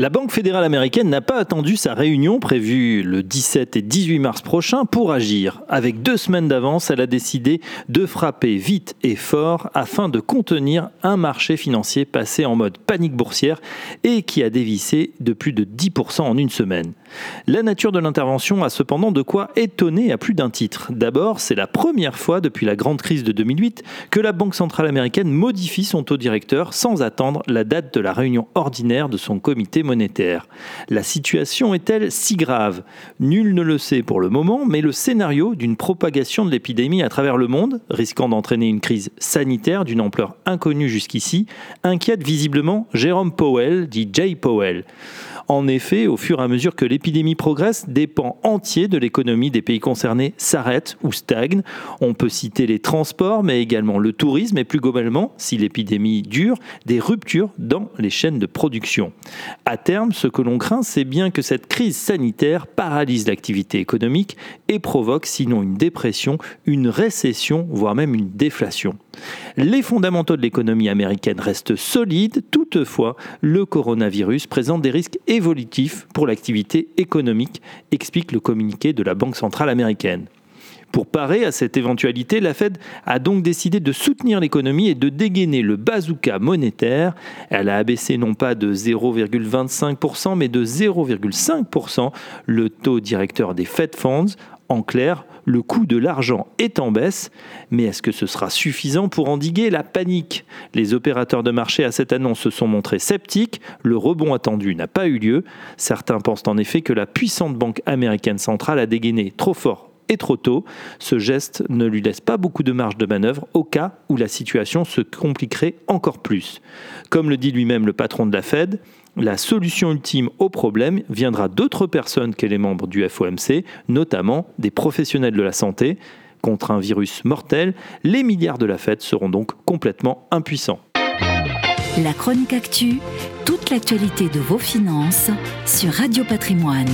La Banque fédérale américaine n'a pas attendu sa réunion prévue le 17 et 18 mars prochain pour agir. Avec deux semaines d'avance, elle a décidé de frapper vite et fort afin de contenir un marché financier passé en mode panique boursière et qui a dévissé de plus de 10% en une semaine. La nature de l'intervention a cependant de quoi étonner à plus d'un titre. D'abord, c'est la première fois depuis la grande crise de 2008 que la Banque centrale américaine modifie son taux directeur sans attendre la date de la réunion ordinaire de son comité monétaire. La situation est-elle si grave? Nul ne le sait pour le moment, mais le scénario d'une propagation de l'épidémie à travers le monde, risquant d'entraîner une crise sanitaire d'une ampleur inconnue jusqu'ici, inquiète visiblement Jérôme Powell, dit Jay Powell. En effet, au fur et à mesure que l'épidémie progresse, des pans entiers de l'économie des pays concernés s'arrêtent ou stagnent. On peut citer les transports, mais également le tourisme et plus globalement, si l'épidémie dure, des ruptures dans les chaînes de production. À terme, ce que l'on craint, c'est bien que cette crise sanitaire paralyse l'activité économique et provoque sinon une dépression, une récession, voire même une déflation. Les fondamentaux de l'économie américaine restent solides, toutefois, le coronavirus présente des risques évolutifs pour l'activité économique, explique le communiqué de la Banque centrale américaine. Pour parer à cette éventualité, la Fed a donc décidé de soutenir l'économie et de dégainer le bazooka monétaire. Elle a abaissé non pas de 0,25% mais de 0,5% le taux directeur des Fed Funds. En clair, le coût de l'argent est en baisse, mais est-ce que ce sera suffisant pour endiguer la panique? Les opérateurs de marché à cette annonce se sont montrés sceptiques, le rebond attendu n'a pas eu lieu. Certains pensent en effet que la puissante banque américaine centrale a dégainé trop fort et trop tôt. Ce geste ne lui laisse pas beaucoup de marge de manœuvre au cas où la situation se compliquerait encore plus. Comme le dit lui-même le patron de la Fed, la solution ultime au problème viendra d'autres personnes que les membres du FOMC, notamment des professionnels de la santé. Contre un virus mortel, les milliards de la Fed seront donc complètement impuissants. La chronique actu, toute l'actualité de vos finances sur Radio Patrimoine.